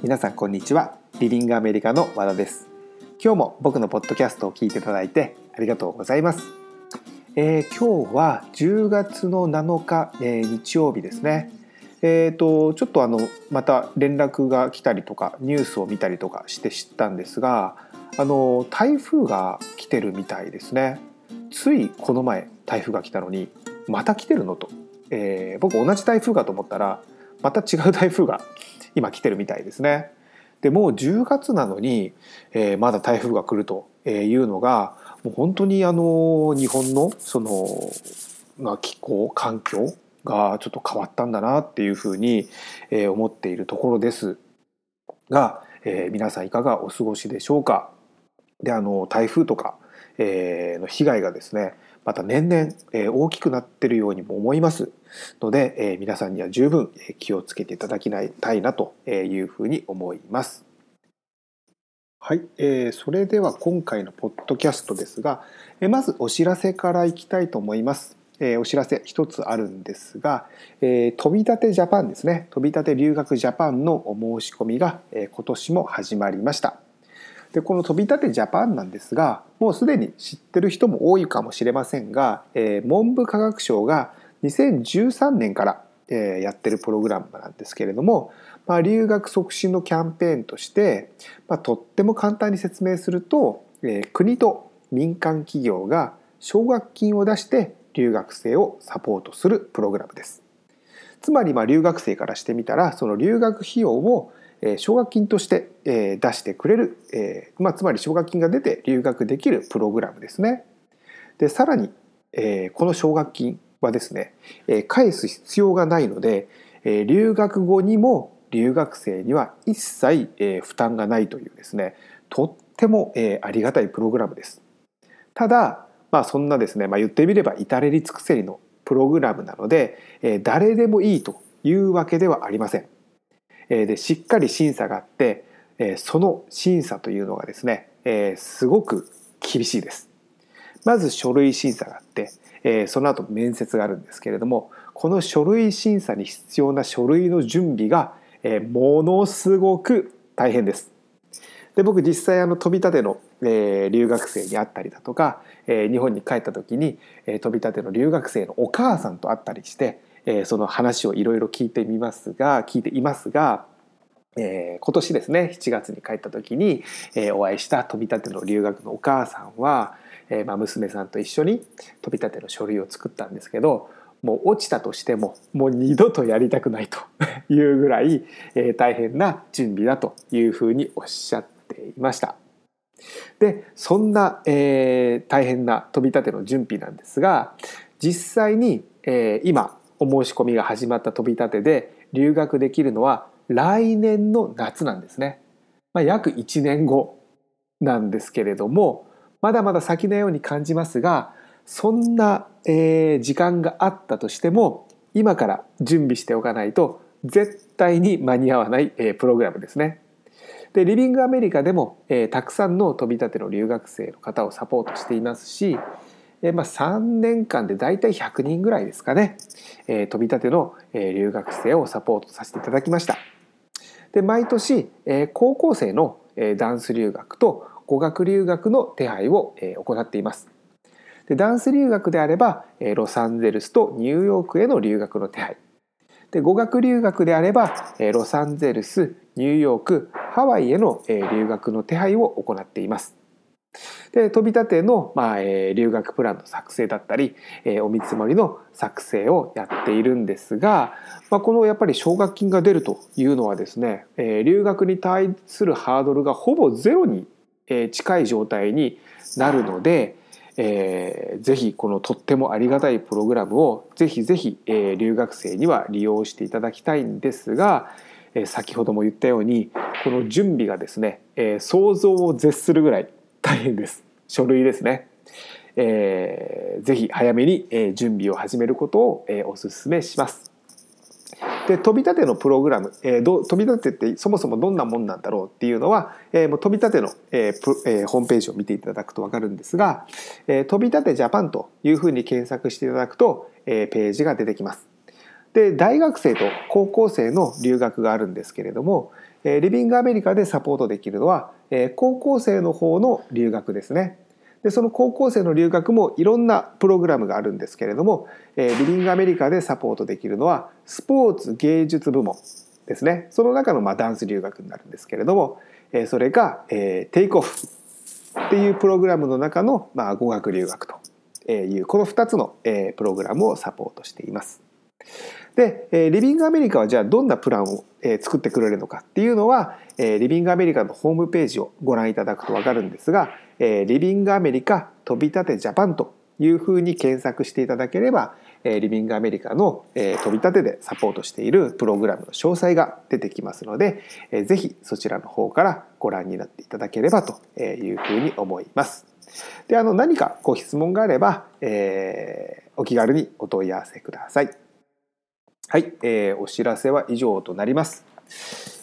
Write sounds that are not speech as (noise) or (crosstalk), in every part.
皆さんこんにちは。リビングアメリカの和田です。今日も僕のポッドキャストを聞いていただいてありがとうございます、えー、今日は10月の7日、えー、日曜日ですね。えーと、ちょっとあのまた連絡が来たりとかニュースを見たりとかして知ったんですがあの台風が来てるみたいですね。ついこの前台風が来たのにまた来てるのと、えー、僕同じ台風かと思ったらまた違う台風が今来てるみたいですね。でもう10月なのに、えー、まだ台風が来るというのがもう本当にあの日本のその、まあ、気候環境がちょっと変わったんだなっていうふうに、えー、思っているところですが、えー、皆さんいかがお過ごしでしょうか？であの台風とか、えー、の被害がですねまた年々、え、大きくなってるようにも思いますので、え、皆さんには十分気をつけていただきたいなというふうに思います。はい、えー、それでは今回のポッドキャストですが、えー、まずお知らせからいきたいと思います。えー、お知らせ一つあるんですが、えー、飛び立てジャパンですね飛び立て留学ジャパンのお申し込みが、えー、今年も始まりました。でこの飛び立てジャパンなんですがもうすでに知ってる人も多いかもしれませんが、えー、文部科学省が2013年から、えー、やってるプログラムなんですけれども、まあ、留学促進のキャンペーンとして、まあ、とっても簡単に説明すると、えー、国と民間企業が奨学金を出して留学生をサポートするプログラムです。つまりまあ留学生からしてみたらその留学費用を奨学金として出してくれる、まあ、つまり奨学金が出て留学できるプログラムですね。でさらにこの奨学金はですね返す必要がないので留学後にも留学生には一切負担がないというですねとってもありがたいプログラムです。ただ、まあ、そんなですね、まあ、言ってみれば至れり尽くせりのプログラムなので誰でもいいというわけではありません。でしっかり審査があってその審査というのがですねすごく厳しいです。まず書類審査があってその後面接があるんですけれどもこの書類審査に必要な書類の準備がものすごく大変です。で僕実際あの飛び立ての、え留学生に会ったりだとか、え日本に帰った時に、え飛び立ての留学生のお母さんと会ったりしてえー、その話をいろいろ聞いてみますが聞いていますが、えー、今年ですね7月に帰った時に、えー、お会いした飛び立ての留学のお母さんは、えーまあ、娘さんと一緒に飛び立ての書類を作ったんですけどもう落ちたとしてももう二度とやりたくないと (laughs) いうぐらい、えー、大変な準備だというふうにおっしゃっていました。でそんな、えー、大変な飛び立ての準備なんですが実際に、えー、今お申し込みが始まった飛び立てで留学できるのは来年の夏なんですね。まあ、約1年後なんですけれどもまだまだ先のように感じますがそんな、えー、時間があったとしても今から準備しておかないと絶対に間に合わない、えー、プログラムですね。でリビングアメリカでも、えー、たくさんの飛び立ての留学生の方をサポートしていますしえまあ、3年間で大体100人ぐらいですかね、え、飛び立ての、え留学生をサポートさせていただきました。で毎年、え、高校生の、え、ダンス留学と語学留学の手配を、え、行っています。でダンス留学であれば、え、ロサンゼルスとニューヨークへの留学の手配。で語学留学であれば、え、ロサンゼルス、ニューヨーク、ハワイへの、え、留学の手配を行っています。で飛び立ての、まあえー、留学プランの作成だったり、えー、お見積もりの作成をやっているんですが、まあ、このやっぱり奨学金が出るというのはですね、えー、留学に対するハードルがほぼゼロに、え、近い状態になるので、えー、ぜひこのとってもありがたいプログラムをぜひぜひ、えー、留学生には利用していただきたいんですが、えー、先ほども言ったようにこの準備がですね、えー、想像を絶するぐらい大変です。書類ですね。えー、ぜひ早めに、準備を始めることを、えお勧めします。で飛び立てのプログラム、えー、ど飛び立てってそもそもどんなもんなんだろうっていうのは、えー、もう飛び立ての、えーえー、ホームページを見ていただくと分かるんですが、えー、飛び立てジャパンというふうに検索していただくと、えー、ページが出てきます。で大学生と高校生の留学があるんですけれどもえリビングアメリカでサポートできるのは高校生の方の留学ですね。でその高校生の留学もいろんなプログラムがあるんですけれどもリビングアメリカでサポートできるのはスポーツ芸術部門ですねその中のまあダンス留学になるんですけれどもそれがテイクオフっていうプログラムの中のまあ語学留学というこの2つのプログラムをサポートしています。でリビングアメリカはじゃあどんなプランをえ作ってくれるのかっていうのはえリビングアメリカのホームページをご覧いただくと分かるんですがえリビングアメリカ飛び立てジャパンというふうに検索していただければえリビングアメリカのえ飛び立てでサポートしているプログラムの詳細が出てきますのでえぜひそちらの方からご覧になっていただければというふうに思います。であの何かご質問があれば、えー、お気軽にお問い合わせください。はい、えー、お知らせは以上となります。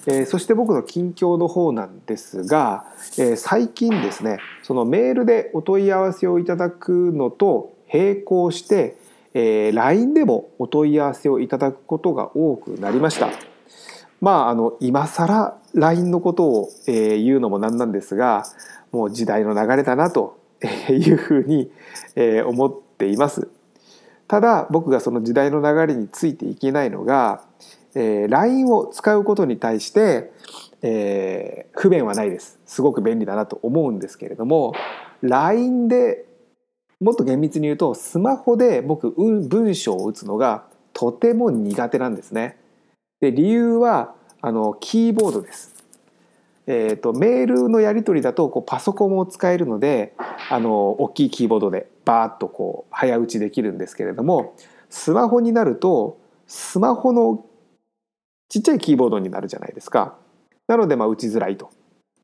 えー、そして僕の近況の方なんですが、えー、最近ですねそのメールでお問い合わせをいただくのと並行して、えー、LINE でもお問い合わせをいただくことが多くなりました。まああの今更 LINE のことを、えー、言うのもなんなんですがもう時代の流れだなというふうに、えー、思っています。ただ僕がその時代の流れについていけないのが、えー、LINE を使うことに対して、えー、不便はないですすごく便利だなと思うんですけれども LINE でもっと厳密に言うとスマホで僕文章を打つのがとても苦手なんですね。で理由はあのキーボードです。えーと、メールのやり取りだとこうパソコンを使えるのであの大きいキーボードでバーッとこう早打ちできるんですけれどもスマホになるとスマホのちっちゃいキーボードになるじゃないですか。なのでまあ打ちづらいと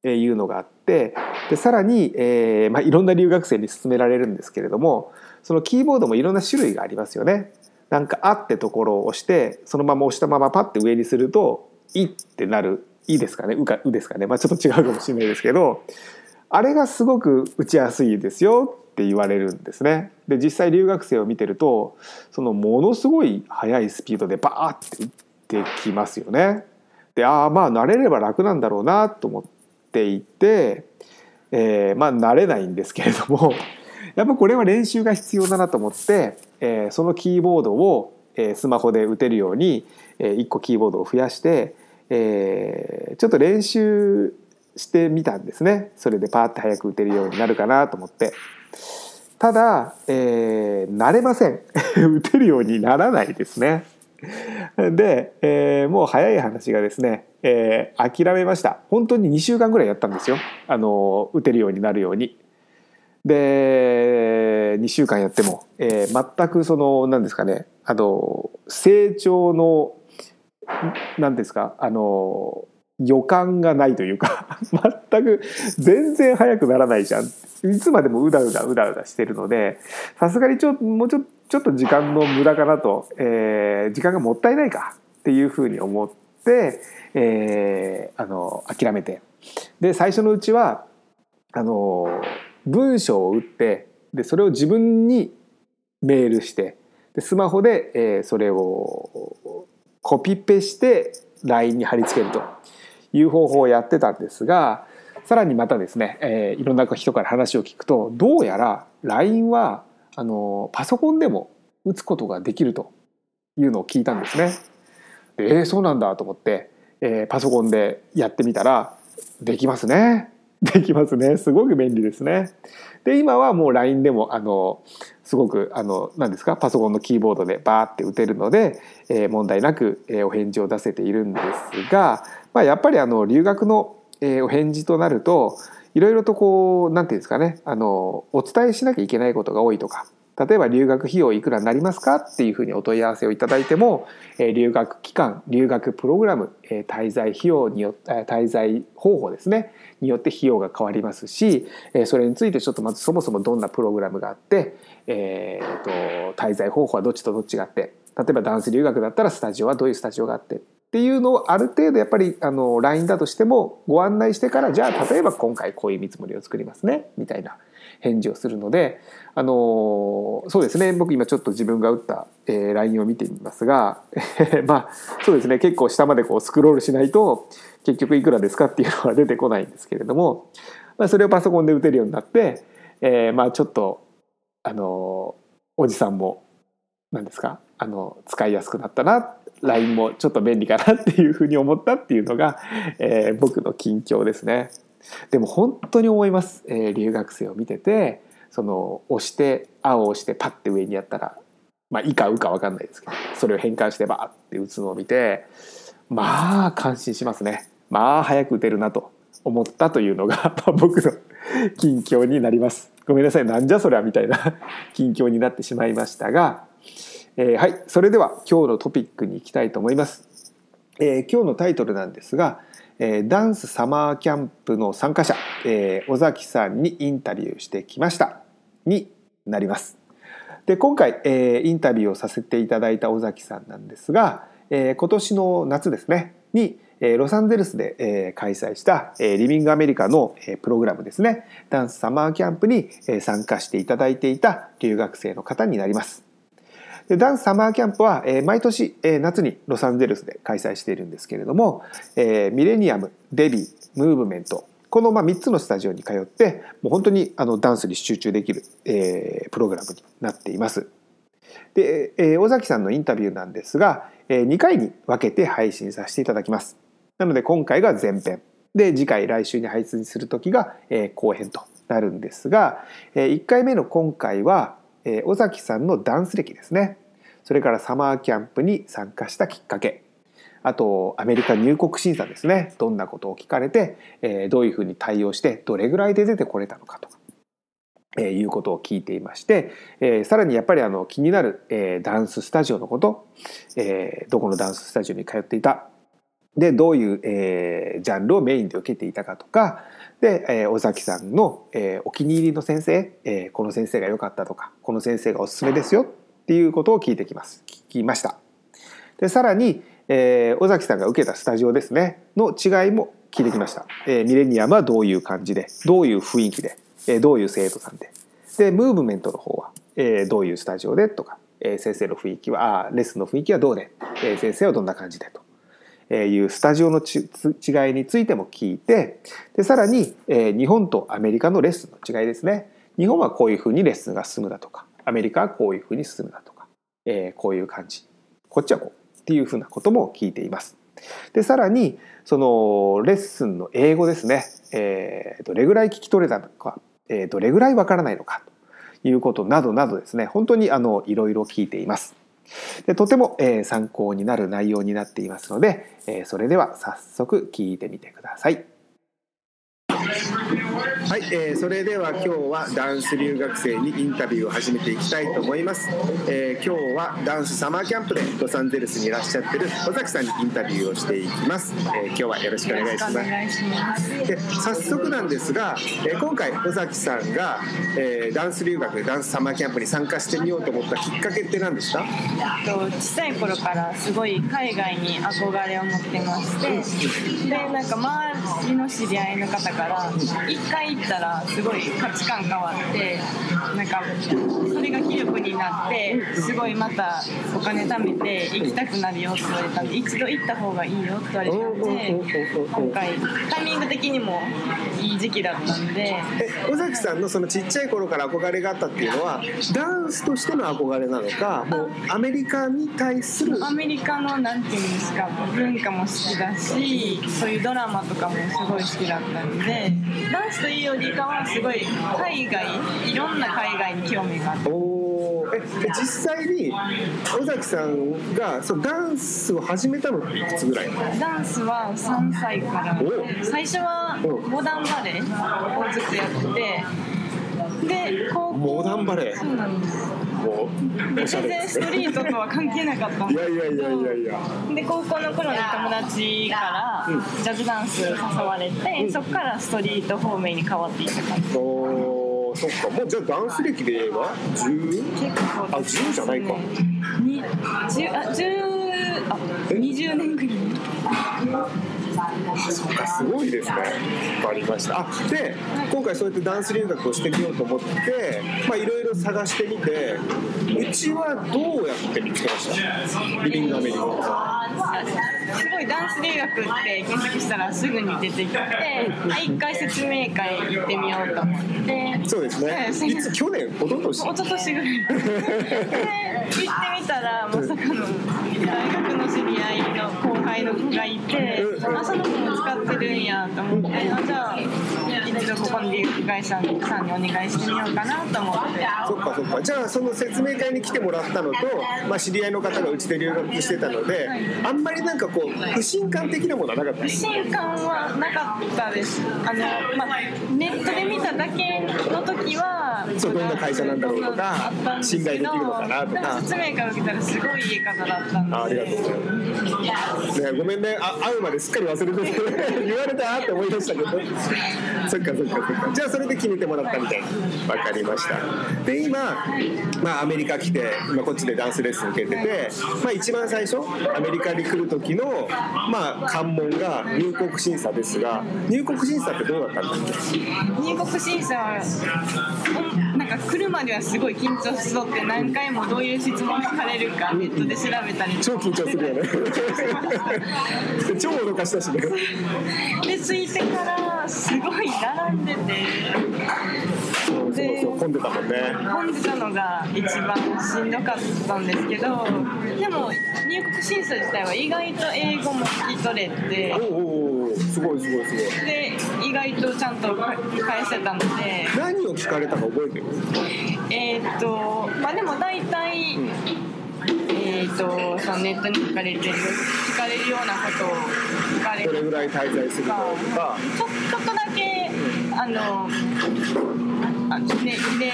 いうのがあってでさらに、えーまあ、いろんな留学生に勧められるんですけれどもそのキーボードもいろんな種類がありますよね。なんか「あ」ってところを押してそのまま押したままパッて上にすると「い」ってなるいいですかね？うかうですかね、まあ、ちょっと違うかもしれないですけどあれがすごく打ちやすいですよって言われるんですね。で実際留学生を見てるとそのものすごい速いスピードでバーって打ってきますよね。でああまあ慣れれば楽なんだろうなと思っていて、えー、まあ慣れないんですけれども (laughs) やっぱこれは練習が必要だなと思って、えー、そのキーボードを、えー、スマホで打てるように、えー、1個キーボードを増やしてえー、ちょっと練習してみたんですね。それでパーッて早く打てるようになるかなと思って。ただ、えー、慣れません。(laughs) 打てるようにならないですね。で、えー、もう早い話がですね、えー、諦めました。本当に2週間ぐらいやったんですよ。あの打てるようになるように。で2週間やっても、えー、全くその何ですかねあの成長の何ですか？あの予感がないというか (laughs) 全く全然速くならないじゃん。いつまでもうだうだうだうだしてるのでさすがにちょもうちょちょっと時間の無駄かなと、えー、時間がもったいないかっていうふうに思って、えー、あの諦めて。で最初のうちはあの文章を打ってでそれを自分にメールしてでスマホで、えー、それをコピペして LINE に貼り付けるという方法をやってたんですがさらにまたですね、えー、いろんな人から話を聞くとどうやら LINE はあのパソコンでも打つことができるというのを聞いたんですね。えー、そうなんだと思って、えー、パソコンでやってみたらできますね。できますね。すごく便利ですね。で今はもう LINE でもあのすごくあの何ですか？パソコンのキーボードでバーって打てるので、えー、問題なく、えー、お返事を出せているんですが、まあ、やっぱりあの留学の、えー、お返事となるといろいろとこう何て言うんですかね？あのお伝えしなきゃいけないことが多いとか例えば留学費用いくらになりますかっていうふうにお問い合わせをいただいても留学期間留学プログラム滞在費用によ滞在方法ですね。によって費用が変わりますしそれについてちょっとまずそもそもどんなプログラムがあって、えー、と滞在方法はどっちとどっちがあって例えばダンス留学だったらスタジオはどういうスタジオがあってっていうのをある程度やっぱりあの LINE だとしてもご案内してからじゃあ例えば今回こういう見積もりを作りますねみたいな返事をするのであのそうですね僕今ちょっと自分が打った、えー、LINE を見てみますが (laughs) まあそうですね結構下までこうスクロールしないと結局いくらですかっていうのは出てこないんですけれども、まあ、それをパソコンで打てるようになって、えー、まあちょっとあのおじさんも何ですかあの使いやすくなったな LINE もちょっと便利かなっていうふうに思ったっていうのが、えー、僕の近況ですね。でも本当に思います、えー、留学生を見ててその押して青を押してパッて上にやったらまあ「い」か「う」か分かんないですけどそれを変換してバーって打つのを見てまあ感心しますね。まあ早く打てるなと思ったというのが (laughs) 僕の近況になります。ごめんなさい。なんじゃそりゃみたいな (laughs) 近況になってしまいましたが、えー、はい。それでは今日のトピックに行きたいと思います、えー、今日のタイトルなんですがえダンスサマーキャンプの参加者、え尾崎さんにインタビューしてきましたになります。で今回、えーインタビューをさせていただいた尾崎さんなんですが、え今年の夏ですねにえロサンゼルスでえ開催したえリビングアメリカのえプログラムですねダンスサマーキャンプにえ参加していただいていた留学生の方になります。でダンスサマーキャンプは、えー、毎年、えー、夏にロサンゼルスで開催しているんですけれども、えー、ミレニアムデビームーブメントこのまあ3つのスタジオに通ってもう本当にあのダンスに集中できる、えー、プログラムになっています。で、えー、尾崎さんのインタビューなんですが、えー、2回に分けて配信させていただきます。なので今回が前編で次回来週に配信する時が、えー、後編となるんですが、えー、1回目の今回は、えー、尾崎さんのダンス歴ですね。それからサマーキャンプに参加したきっかけ。あとアメリカ入国審査ですね。どんなことを聞かれて、えー、どういうふうに対応してどれぐらいで出てこれたのかとか、え、いうことを聞いていまして、えー、さらにやっぱりあの気になる、えー、ダンススタジオのこと、えー、どこのダンススタジオに通っていたでどういう、えー、ジャンルをメインで受けていたかとかで、えー、尾崎さんの、えー、お気に入りの先生、えー、この先生が良かったとかこの先生がおすすめですよっていうことを聞いてきます。聞きました。でさらに、えー、尾崎さんが受けたスタジオですね。の違いも聞いてきました、えー、ミレニアムはどういう感じでどういう雰囲気で、えー、どういう生徒さんで。でムーブメントの方は、えー、どういうスタジオでとか、えー、先生の雰囲気はあレッスンの雰囲気はどうで、えー、先生はどんな感じでと。いうスタジオのち違いについても聞いてでさらに、えー、日本とアメリカのレッスンの違いですね日本はこういうふうにレッスンが進むだとかアメリカはこういうふうに進むだとか、えー、こういう感じこっちはこうっていうふうなことも聞いています。でさらにそのレッスンの英語ですね、えー、どれぐらい聞き取れたのか、えー、どれぐらいわからないのかということなどなどですね本当にあのいろいろ聞いています。でとても、えー、参考になる内容になっていますので、えー、それでは早速聞いてみてください。はい、えー、それでは今日はダンス留学生にインタビューを始めていきたいと思います、えー、今日はダンスサマーキャンプでロサンゼルスにいらっしゃってる尾崎さんにインタビューをしていきます、えー、今日はよろしくお願いします。で早速なんですが、え今回尾崎さんが、えダンス留学でダンスサマーキャンプに参加してみようと思ったきっかけって何ですか？と小さい頃からすごい海外に憧れを持ってましてでなんか周りの知り合いの方から1回たらすごい価値観変わってなんかそれが気力になってすごいまたお金貯めて行きたくなるよって言われたんで一度行った方がいいよって言われたんで今回タイミング的にもいい時期だったんで。尾崎さんのそのちっちゃい頃から憧れがあったっていうのはダンスとしての憧れなのかもうアメリカに対するアメリカのなんていうんですか文化も好きだしそういうドラマとかもすごい好きだったんでダンスというよりかはすごい海外いろんな海外に興味があって。え実際に尾崎さんがそのダンスを始めたのっていくつぐらい？ダンスは3歳から。最初はモダンバレーをずっとやっててで高校。モダンバレー？そうなんです。全然ストリートとは関係なかったんですけど。いやいやいやいやで高校の頃に友達からジャズダンス誘われて、うん、そこからストリート方面に変わっていった感じおそっか。もうじゃあダンス歴で言えば？10? 結構あ10じゃないか、ね、10あ10あ20年ぐらい。そうかすごいですね。わかりました。あで今回そうやってダンス留学をしてみようと思ってまあいろいろ探してみてうちはどうやって見つけました？リビングアメリカ。すごいダンス留学って検索したらすぐに出てきて、あ一回説明会行ってみようと思って。そうですね。はい。いつ去年？一昨年？一昨年ぐらい。(laughs) で行ってみたらまさかの (laughs) 大学の知り合いの後輩の子がいてうんあその子も使ってるんやと思ってあじゃあ一度ここの留学会社さんにお願いしてみようかなと思って。そっかそっか。じゃあその説明会に来てもらったのと、まあ、知り合いの方がうちで留学してたので、はい。あんまりなんかこう不信感的なものはなかった？不信感はなかったです。あの、まあ、ネットで見ただけの時はそうどんな会社なんだろうとか信頼できるのかなとか。説明会を受けたらすごいいい方だったんで。あありがとうございます、ね、ごめんね。あ会うまですっかり忘れてて (laughs) 言われたって思い出したけど。そっかそっかそっか。じゃあそれで決めてもらったみたいな。わかりました。で今、まあ、アメリカ来て今こっちでダンスレッスン受けてて、まあ、一番最初アメリカに来る時の、まあ、関門が入国審査ですが入国審査ってどうだったんだっけ？入国審査か来るまではすごい緊張しそうって何回もどういう質問聞かれるかネットで調べたり。超緊張するよね。(laughs) 超脅かしたしね。で着いてからすごい並んでて。そうそう混んでたもんね。混んでたのが一番しんどかったんですけどでも入国審査自体は意外と英語も聞き取れておおおすごいすごいすごい。で意外とちゃんと返せたので。何を聞かれたか覚えてるえーっとまあでも大体、えーっとそのネットに書かれてる聞かれるようなことを聞かれる。どれぐらい滞在するかとか。ちょちょっとだけあのあね入れ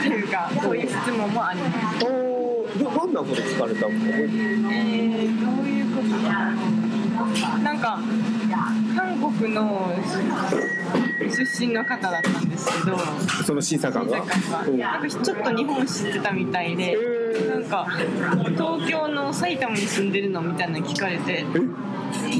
というかそういう質問もあります。おーどどんなこと聞かれたの？えー、どういうことかなんか韓国の出身の方だったんですけどその審査官が？なんかちょっと日本知ってたみたいでなんか東京の埼玉に住んでるのみたいなの聞かれてえ？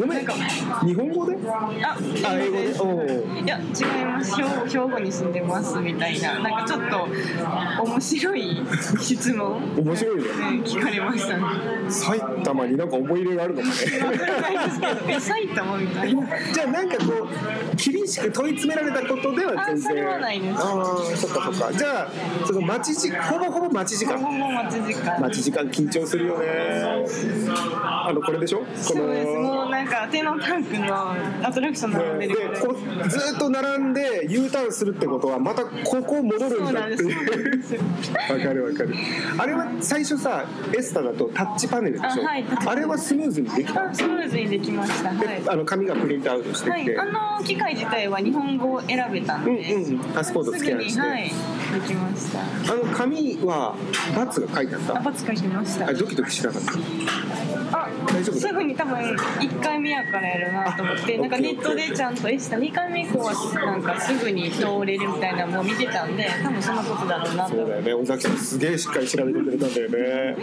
ごめん日本語で？ああ英語で？いや違います。兵庫兵庫に住んでますみたいななんかちょっと面白い質問。面白いねうん聞かれましたね。埼玉になんか思い入れがあるのかね。(laughs) わからないですけどえ埼玉みたいな。じゃあなんかこう厳しく問い詰められたことでは全然。あそれはないですああそっかそっか。じゃあその待ち時ほぼほぼ待ち時間ほぼ待ち時間。待ち時間緊張するよね。あのこれでしょ？こそうです。もうなんかテーマパークのアトラクション並んででるぐらいこうずっと並んで U ターンするってことはまたここ戻るんだって。わかるわかる。あれは最初さエスタだとタッチパネルでしょ？あはいあれはスムーズにできた。あスムーズにできました。はい。であの紙がプリントアウトしてきて、はい、あの機械自体は日本語を選べたんで、うんうん。パスポートスキャンして。はいできました。あの紙はバツが書いてあった。あバツ書いてました。あドキドキしなかった？あすぐに多分1回目やからやるなと思ってあなんかネットでちゃんとえした2回目以降はなんかすぐに通れるみたいなのを見てたんで多分そのことだろうなとそうだよね尾崎さんす。げえしっかり調べてくれたんだよね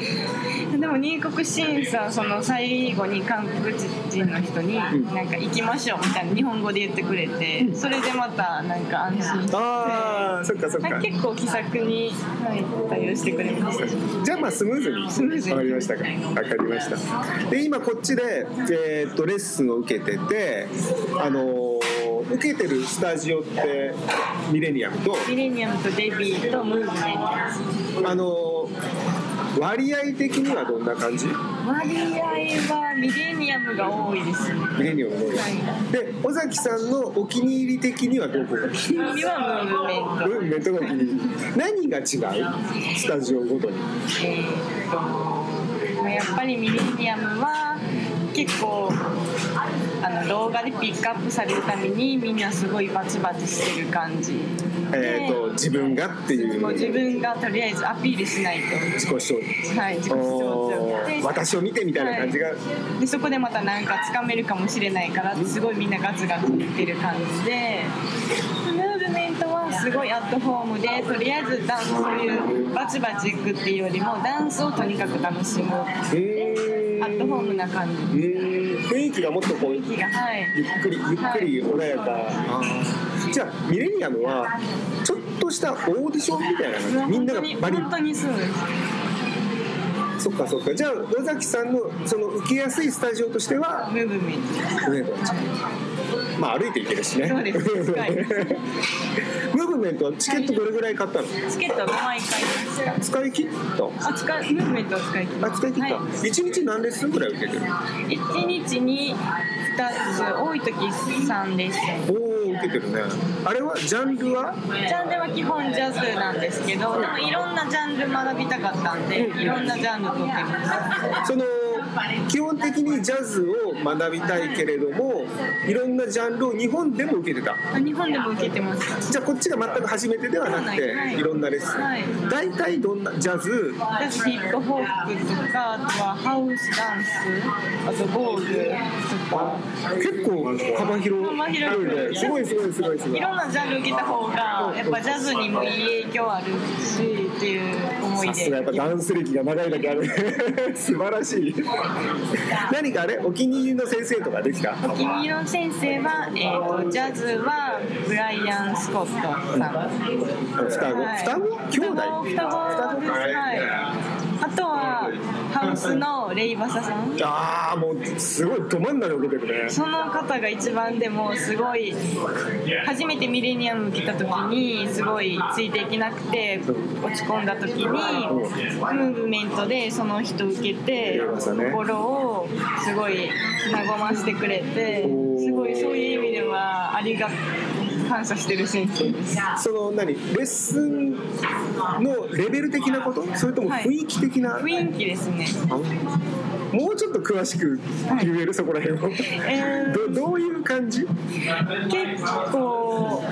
でも入国審査その最後に韓国人の人にん。なんか行きましょうみたいな日本語で言ってくれてそれでまたなんか安心して。ああそっかそっか。はい結構気さくに、はい、対応してくれました。じゃあまあスムーズにスムーズに。わかりましたか。わかりました。で今こっちで、えーっとレッスンを受けててあのー受けてるスタジオってミレニアムとミレニアムとデビーとムーブメントあのー割合的にはどんな感じ？割合はミレニアムが多いですね。ミレニアムの多い。はで尾崎さんのお気に入り的にはどこ？が日はムーブメント。うんメトがお気に入り。何が違う？スタジオごとに。えーやっぱりミレニアムは結構あの動画でピックアップされるためにみんなすごいバチバチしてる感じ。えー、と自分がっていう。自分がとりあえずアピールしない自己主張。とはい自己主張。私を見てみたいな感じが、でそこでまたなんかつかめるかもしれないからすごいみんなガツガツ言ってる感じですごいアットホームでとりあえずダンスそういうバチバチいくっていうよりもダンスをとにかく楽しむへー。んアットホームな感じ。うー。ん雰囲気がもっとこうはい。ゆっくりゆっくり穏やか、あーじゃあミレニアムはちょっとしたオーディションみたいな感じみんながバリ。本当にそうです。そっかそっか。じゃあ野崎さんのその受けやすいスタジオとしては？ムーブメントまあ歩いていけるしね。そうです。近い。ムーブメントはチケットどれぐらい買ったの？チケット5枚買いました使い切った？あ使いムーブメントは使い切りあ使い切った、はい。一日何レッスンぐらい受けてる？1日に2つ。多い時3ですおお受けてるね。あれはジャンルは？ジャンルは基本ジャズなんですけどでもいろんなジャンル学びたかったんでいろんなジャンル取ってまその基本的にジャズを学びたいけれどもいろんなジャンルを日本でも受けてた。す日本でも受けてましたじゃあこっちが全く初めてではなくて、はい。い、ろんなレッスン、はい。大体どんなジャズ？ジャズヒップホップとかあとはハウスダンスあとゴール。とか結構幅広幅広い。ねすごいすごいすごいすごい。いろんなジャンル受けた方がやっぱジャズにもいい影響あるしっていう思いで。さすがやっぱダンス歴が長いだけある。(laughs) 素晴らしい何かあれ？お気に入りの先生とかできた？お気に入りの先生は、えー、とジャズはブライアン・スコットさん。双子、はい。双子兄弟双子です。はい。あとはスのレイバサさん。ああもうすごいど真ん中に受けてるね。その方が一番でもすごい初めてミレニアム来た時にすごいついていけなくて落ち込んだ時にムーブメントでその人受けて心をすごい和ましてくれてすごいそういう意味ではありが感謝してる先生です。(laughs) その何？レッスンのレベル的なこと？それとも雰囲気的な、雰囲気ですね。あ。もうちょっと詳しく言えるそこら辺を。えー。どどういう感じ？結構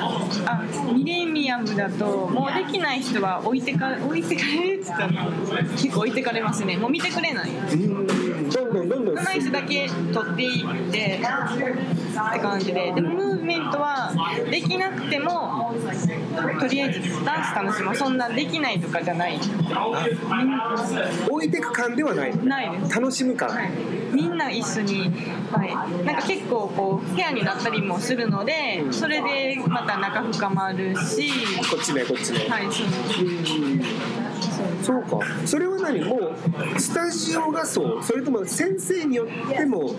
あミレニアムだともうできない人は置いてか置いてかれるって言ったら結構置いてかれますね。もう見てくれない。うん。どんどんどんどん上手い人だけ取っていってって感じで。でもメントはできなくてもとりあえずダンス楽しもう。そんなできないとかじゃない。置いてく感ではない。ないです。楽しむ感、はい、みんな一緒に、はい、なんか結構こうペアになったりもするのでそれでまた仲深まるし。こっちねこっちね、はいそう。そうか。それは何？もうスタジオがそう。それとも先生によっても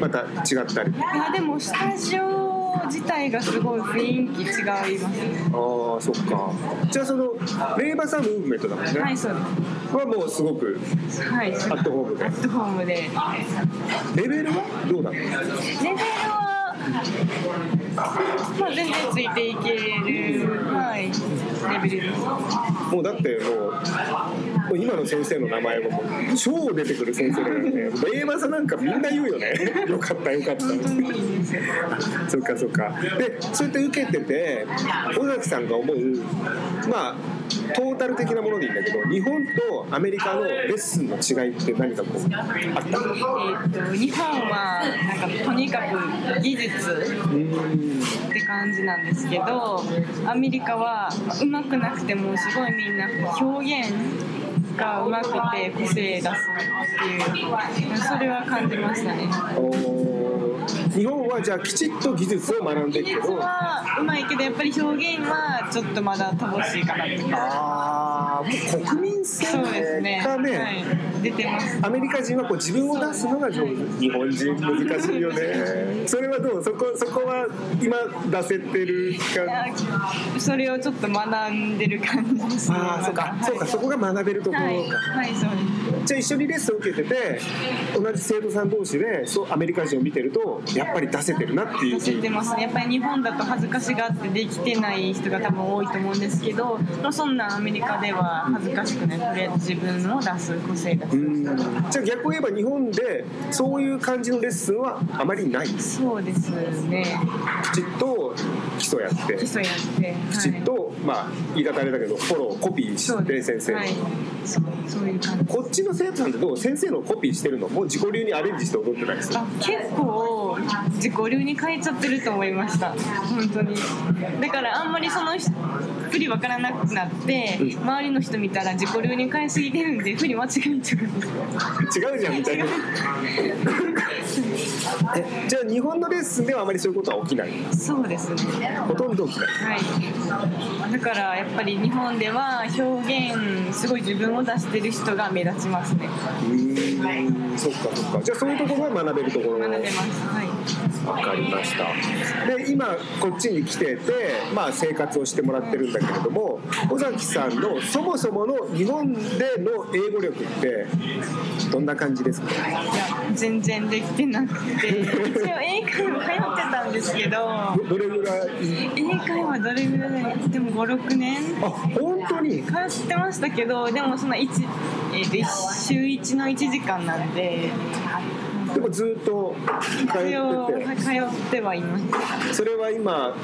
また違ったり？いやでもスタジオ自体がすごい雰囲気違いますね。ああそっか。じゃあそのレイバーさんムーブメントだもんね、はいそうではもうすごくすはい。アットホームで。アットホームで。レレベルはどうなの？ベルはまあ全然ついていける。はい。レベルですもうだってもう今の先生の名前ももう超出てくる先生だからね。レイバーさんなんかみんな言うよね。(laughs) よかったよかった。そっかそっか。でそうやって受けてて尾崎さんが思うまあトータル的なものでいいんだけど日本とアメリカのレッスンの違いって何かこうあった？えー、と日本はなんかとにかく技術うんって感じなんですけどアメリカは上手くなくてもすごいみんな表現が上手くて個性出すっていうそれは感じましたね日本はじゃあきちっと技術を学んで技術いくけど。は上手いけどやっぱり表現はちょっとまだ乏しいかなってああもう国民性そうですね。がねはい、出てます。アメリカ人はこう自分を出すのが上手。日本人難しいよね。それはどう？そこそこは今出せてるかそれをちょっと学んでる感じですね。ああそうか、はいそうか。そこが学べるところか、はい、はい、そうです。じゃあ一緒にレッスンを受けてて同じ生徒さん同士でそうアメリカ人を見てるとやっぱり出せてるなっていう。出せてますね。やっぱり日本だと恥ずかしがってできてない人が多分多いと思うんですけどまあそんなアメリカでは恥ずかしくない。とりあえず自分を出す個性出すうん。じゃあ逆を言えば日本でそういう感じのレッスンはあまりない。そうですね。きちっと基礎やって。基礎やってきちっと、まあ言い方あれだけどフォローコピーして先生。の、はい。そうそういう感じ。こっちの生徒さんってどう？先生のコピーしてるの？もう自己流にアレンジして踊ってたりするあ結構自己流に変えちゃってると思いました。本当に。だからあんまりその人振り分からなくなって、うん。周りの人見たら自己流に変えすぎてるんで振り間違えちゃう違うじゃんみたいな。(laughs) えじゃあ日本のレッスンではあまりそういうことは起きない？そうですね。ほとんど起きない。はい。だからやっぱり日本では表現すごい自分を出してる人が目立ちますね。うーんそっかそっか。じゃあそういうところは学べるところ。学べます。はいわかりました。で今こっちに来てて、まあ、生活をしてもらってるんだけれども尾崎さんのそもそもの日本での英語力ってどんな感じですか？いや全然できてなくて一応英会話通ってたんですけどどどれぐらい？英会話どれぐらい？でも56年。あ本当に？通ってましたけどでもその1、えー、と一週1の1時間なんででもずっと通ってて。通ってはいます。それは今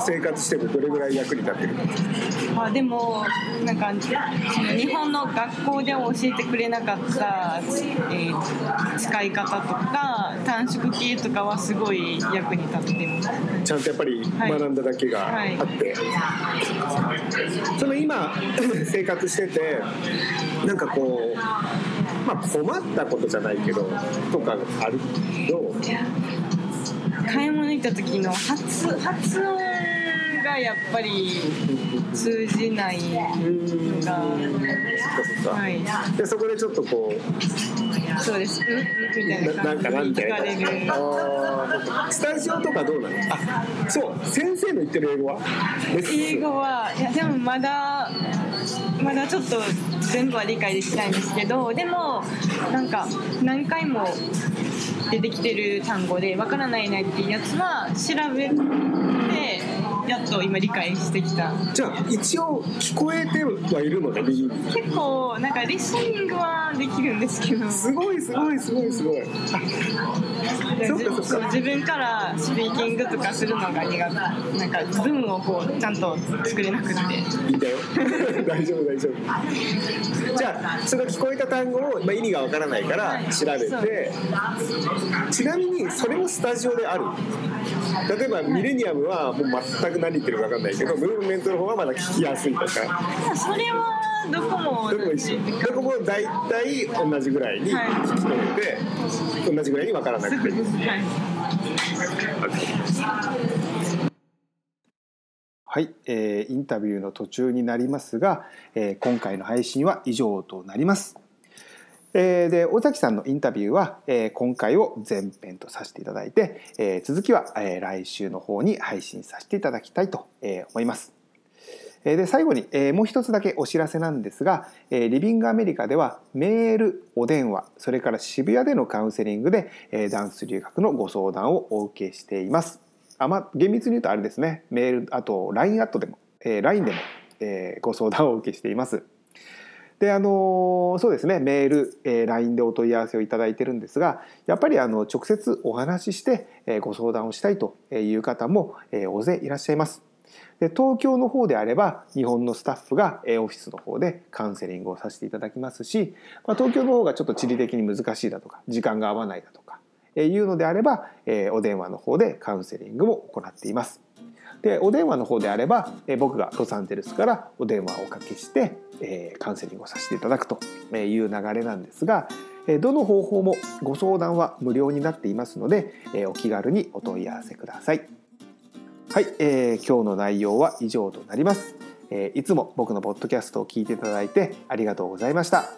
生活しててどれぐらい役に立ってるあでもなんかその日本の学校では教えてくれなかった、えー使い方とか短縮系とかはすごい役に立ってます。ちゃんとやっぱりはい学んだだけがあって、その今 (laughs) 生活しててなんかこうまあ困ったことじゃないけどとかあると買い物行った時の発発音がやっぱり通じないのがはい。でそこでちょっとこうそうです。うんうんみたいなななんかなんてスタジオとかどうなのあそう先生の言ってる英語は？英語はいやでもまだまだちょっと全部は理解できないんですけどでもなんか何回も出てきてる単語でわからないなっていうやつは調べてやっと今理解してきた。じゃあ一応聞こえてはいるのね結構なんかリスニングはできるんですけど。すごいすごいすごいすごい (laughs) そう自分からスピーキングとかするのが苦手。なんか文をこうちゃんと作れなくて。いいんだよ。(laughs) 大丈夫大丈夫。じゃあその聞こえた単語を、まあ、意味がわからないから調べて。ちなみにそれもスタジオである。例えばミレニアムはもう全く何言ってるかわかんないけどムーブメントの方がまだ聞きやすいとか。それはどこもどこも一緒。どこも大体同じぐらいにはい聞き取れて、同じぐらいにわからなくはい、えーインタビューの途中になりますが、えー今回の配信は以上となります。えーで尾崎さんのインタビューは、えー今回を前編とさせていただいて、えー続きは、えー来週の方に配信させていただきたいと、えー思います。で最後に、えもう一つだけお知らせなんですが、えリビングアメリカではメールお電話それから渋谷でのカウンセリングで、えダンス留学のご相談をお受けしています。あま、厳密に言うとあれですねメールあと LINE アットでも、え LINE でも、えご相談をお受けしています。であのそうですねメール、えー LINE でお問い合わせをいただいてるんですがやっぱりあの直接お話しして、えご相談をしたいという方も、え大勢いらっしゃいます。で東京の方であれば日本のスタッフがオフィスの方でカウンセリングをさせていただきますし、まあ、東京の方がちょっと地理的に難しいだとか時間が合わないだとかえいうのであれば、えお電話の方でカウンセリングも行っています。でお電話の方であれば、え僕がロサンゼルスからお電話をおかけして、えカウンセリングをさせていただくという流れなんですが、どの方法もご相談は無料になっていますので、えお気軽にお問い合わせください。はい、えー今日の内容は以上となります。えーいつも僕のポッドキャストを聞いていただいてありがとうございました。